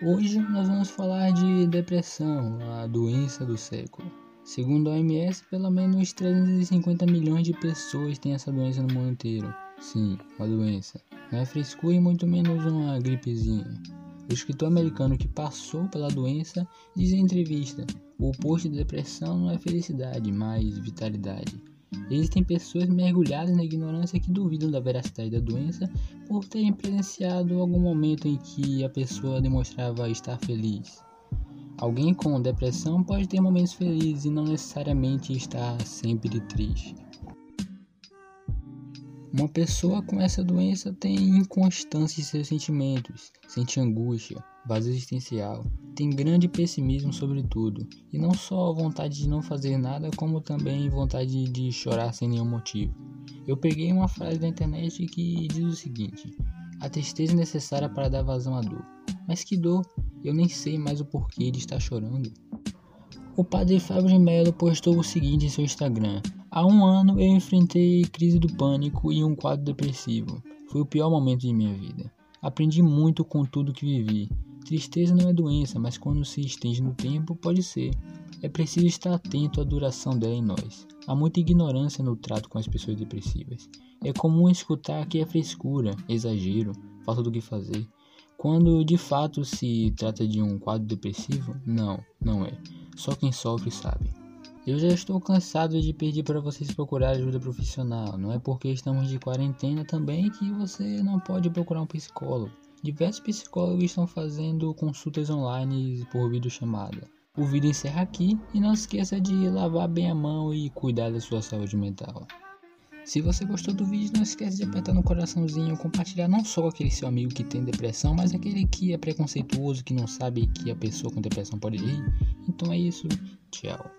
Hoje nós vamos falar de depressão, a doença do século. Segundo a OMS, pelo menos 350 milhões de pessoas têm essa doença no mundo inteiro. Sim, uma doença. Não é frescura e muito menos uma gripezinha. O escritor americano que passou pela doença diz em entrevista: o oposto de depressão não é felicidade, mas vitalidade. Existem pessoas mergulhadas na ignorância que duvidam da veracidade da doença por terem presenciado algum momento em que a pessoa demonstrava estar feliz. Alguém com depressão pode ter momentos felizes e não necessariamente estar sempre triste. Uma pessoa com essa doença tem inconstância em seus sentimentos, sente angústia, vazio existencial, tem grande pessimismo sobre tudo, e não só vontade de não fazer nada, como também vontade de chorar sem nenhum motivo. Eu peguei uma frase da internet que diz o seguinte: A tristeza é necessária para dar vazão à dor. Mas que dor? Eu nem sei mais o porquê de estar chorando. O padre Fábio de Mello postou o seguinte em seu Instagram: Há um ano eu enfrentei crise do pânico e um quadro depressivo. Foi o pior momento de minha vida. Aprendi muito com tudo que vivi. Tristeza não é doença, mas quando se estende no tempo, pode ser. É preciso estar atento à duração dela em nós. Há muita ignorância no trato com as pessoas depressivas. É comum escutar que é frescura, exagero, falta do que fazer. Quando de fato se trata de um quadro depressivo, não, não é. Só quem sofre sabe. Eu já estou cansado de pedir para vocês procurar ajuda profissional. Não é porque estamos de quarentena também que você não pode procurar um psicólogo. Diversos psicólogos estão fazendo consultas online por videochamada. O vídeo encerra aqui e não esqueça de lavar bem a mão e cuidar da sua saúde mental. Se você gostou do vídeo, não esqueça de apertar no coraçãozinho, compartilhar não só com aquele seu amigo que tem depressão, mas aquele que é preconceituoso, que não sabe que a pessoa com depressão pode rir. Então é isso, tchau.